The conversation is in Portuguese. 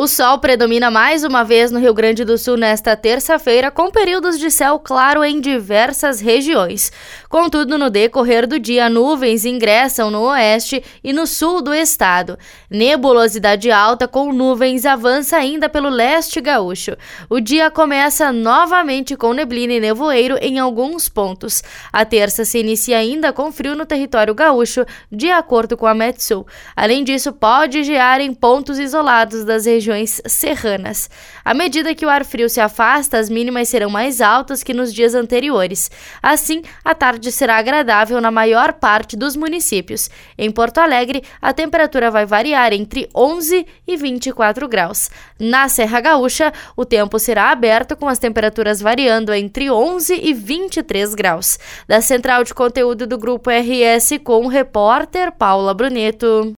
O sol predomina mais uma vez no Rio Grande do Sul nesta terça-feira, com períodos de céu claro em diversas regiões. Contudo, no decorrer do dia, nuvens ingressam no oeste e no sul do estado. Nebulosidade alta com nuvens avança ainda pelo leste gaúcho. O dia começa novamente com neblina e nevoeiro em alguns pontos. A terça se inicia ainda com frio no território gaúcho, de acordo com a Metsul. Além disso, pode gear em pontos isolados das regiões regiões serranas. À medida que o ar frio se afasta, as mínimas serão mais altas que nos dias anteriores. Assim, a tarde será agradável na maior parte dos municípios. Em Porto Alegre, a temperatura vai variar entre 11 e 24 graus. Na Serra Gaúcha, o tempo será aberto com as temperaturas variando entre 11 e 23 graus. Da central de conteúdo do grupo RS com o repórter Paula Bruneto.